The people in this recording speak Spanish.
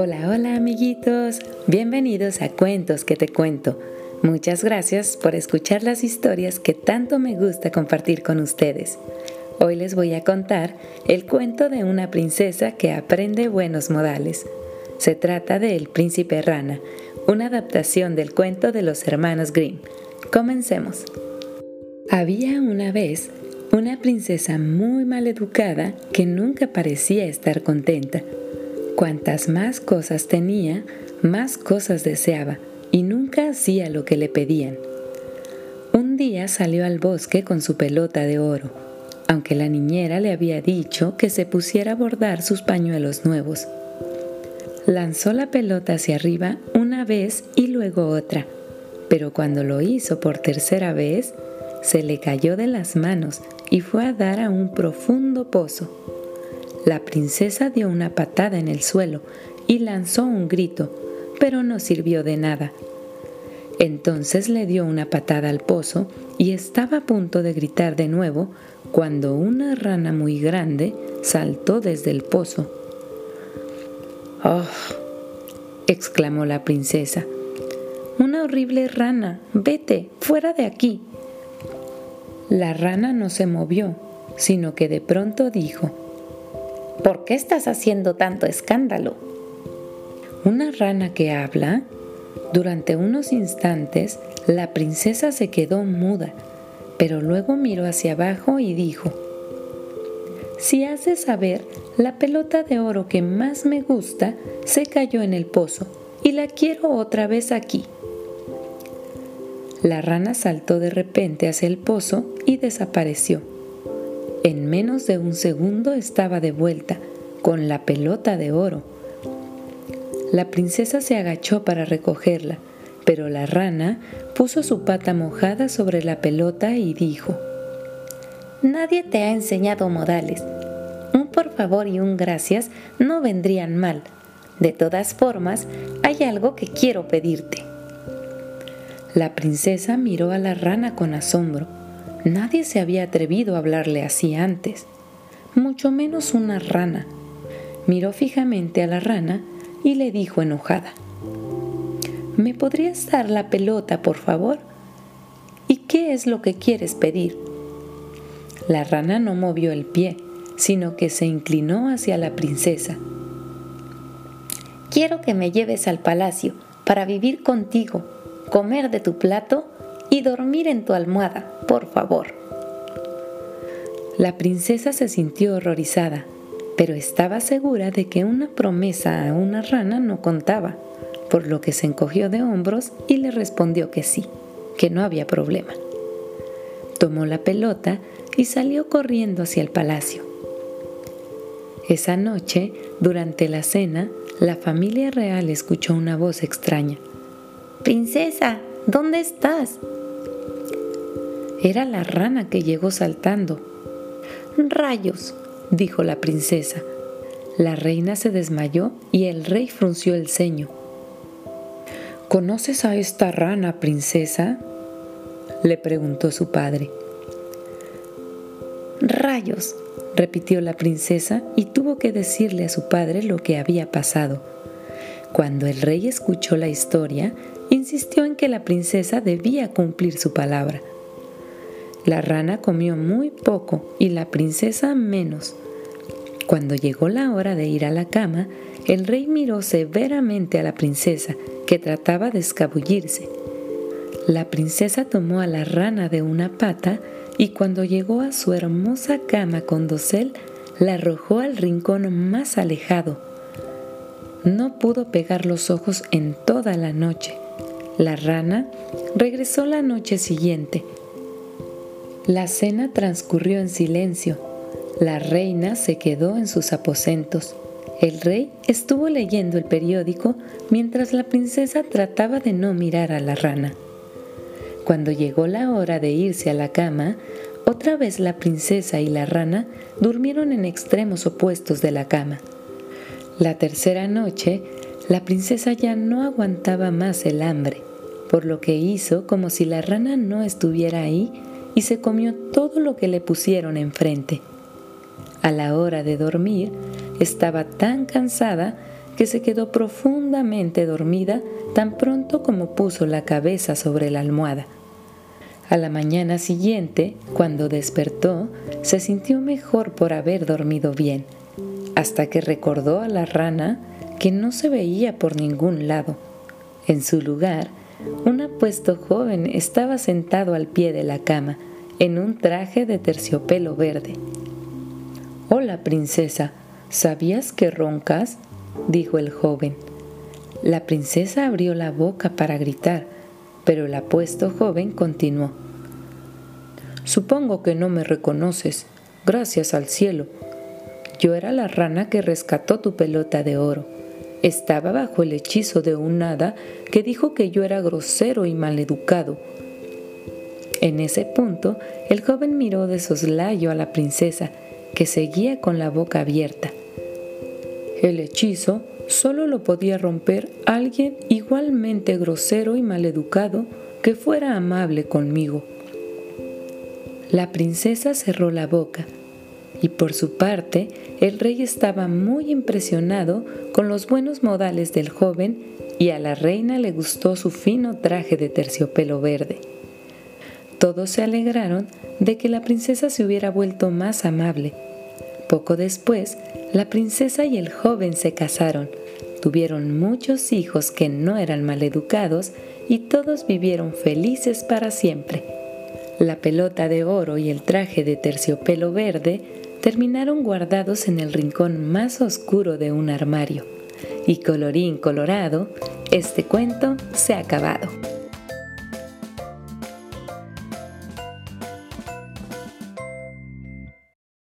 Hola, hola amiguitos, bienvenidos a Cuentos que te cuento. Muchas gracias por escuchar las historias que tanto me gusta compartir con ustedes. Hoy les voy a contar el cuento de una princesa que aprende buenos modales. Se trata de El príncipe rana, una adaptación del cuento de los hermanos Grimm. Comencemos. Había una vez una princesa muy mal educada que nunca parecía estar contenta. Cuantas más cosas tenía, más cosas deseaba y nunca hacía lo que le pedían. Un día salió al bosque con su pelota de oro aunque la niñera le había dicho que se pusiera a bordar sus pañuelos nuevos. Lanzó la pelota hacia arriba una vez y luego otra, pero cuando lo hizo por tercera vez, se le cayó de las manos y fue a dar a un profundo pozo. La princesa dio una patada en el suelo y lanzó un grito, pero no sirvió de nada. Entonces le dio una patada al pozo y estaba a punto de gritar de nuevo cuando una rana muy grande saltó desde el pozo. ¡Oh! exclamó la princesa. Una horrible rana. Vete, fuera de aquí. La rana no se movió, sino que de pronto dijo, ¿Por qué estás haciendo tanto escándalo? ¿Una rana que habla? Durante unos instantes, la princesa se quedó muda pero luego miró hacia abajo y dijo, si de saber, la pelota de oro que más me gusta se cayó en el pozo y la quiero otra vez aquí. La rana saltó de repente hacia el pozo y desapareció. En menos de un segundo estaba de vuelta, con la pelota de oro. La princesa se agachó para recogerla, pero la rana puso su pata mojada sobre la pelota y dijo, Nadie te ha enseñado modales. Un por favor y un gracias no vendrían mal. De todas formas, hay algo que quiero pedirte. La princesa miró a la rana con asombro. Nadie se había atrevido a hablarle así antes, mucho menos una rana. Miró fijamente a la rana y le dijo enojada, ¿Me podrías dar la pelota, por favor? ¿Y qué es lo que quieres pedir? La rana no movió el pie, sino que se inclinó hacia la princesa. Quiero que me lleves al palacio para vivir contigo, comer de tu plato y dormir en tu almohada, por favor. La princesa se sintió horrorizada, pero estaba segura de que una promesa a una rana no contaba por lo que se encogió de hombros y le respondió que sí, que no había problema. Tomó la pelota y salió corriendo hacia el palacio. Esa noche, durante la cena, la familia real escuchó una voz extraña. Princesa, ¿dónde estás? Era la rana que llegó saltando. Rayos, dijo la princesa. La reina se desmayó y el rey frunció el ceño. ¿Conoces a esta rana, princesa? le preguntó su padre. Rayos, repitió la princesa y tuvo que decirle a su padre lo que había pasado. Cuando el rey escuchó la historia, insistió en que la princesa debía cumplir su palabra. La rana comió muy poco y la princesa menos. Cuando llegó la hora de ir a la cama, el rey miró severamente a la princesa, que trataba de escabullirse. La princesa tomó a la rana de una pata y cuando llegó a su hermosa cama con dosel, la arrojó al rincón más alejado. No pudo pegar los ojos en toda la noche. La rana regresó la noche siguiente. La cena transcurrió en silencio. La reina se quedó en sus aposentos. El rey estuvo leyendo el periódico mientras la princesa trataba de no mirar a la rana. Cuando llegó la hora de irse a la cama, otra vez la princesa y la rana durmieron en extremos opuestos de la cama. La tercera noche, la princesa ya no aguantaba más el hambre, por lo que hizo como si la rana no estuviera ahí y se comió todo lo que le pusieron enfrente. A la hora de dormir, estaba tan cansada que se quedó profundamente dormida tan pronto como puso la cabeza sobre la almohada. A la mañana siguiente, cuando despertó, se sintió mejor por haber dormido bien, hasta que recordó a la rana que no se veía por ningún lado. En su lugar, un apuesto joven estaba sentado al pie de la cama, en un traje de terciopelo verde. Hola, princesa, ¿sabías que roncas? dijo el joven. La princesa abrió la boca para gritar, pero el apuesto joven continuó. Supongo que no me reconoces, gracias al cielo. Yo era la rana que rescató tu pelota de oro. Estaba bajo el hechizo de un hada que dijo que yo era grosero y maleducado. En ese punto, el joven miró de soslayo a la princesa, que seguía con la boca abierta. El hechizo solo lo podía romper alguien igualmente grosero y maleducado que fuera amable conmigo. La princesa cerró la boca y por su parte el rey estaba muy impresionado con los buenos modales del joven y a la reina le gustó su fino traje de terciopelo verde. Todos se alegraron de que la princesa se hubiera vuelto más amable. Poco después, la princesa y el joven se casaron Tuvieron muchos hijos que no eran maleducados y todos vivieron felices para siempre. La pelota de oro y el traje de terciopelo verde terminaron guardados en el rincón más oscuro de un armario. Y colorín colorado, este cuento se ha acabado.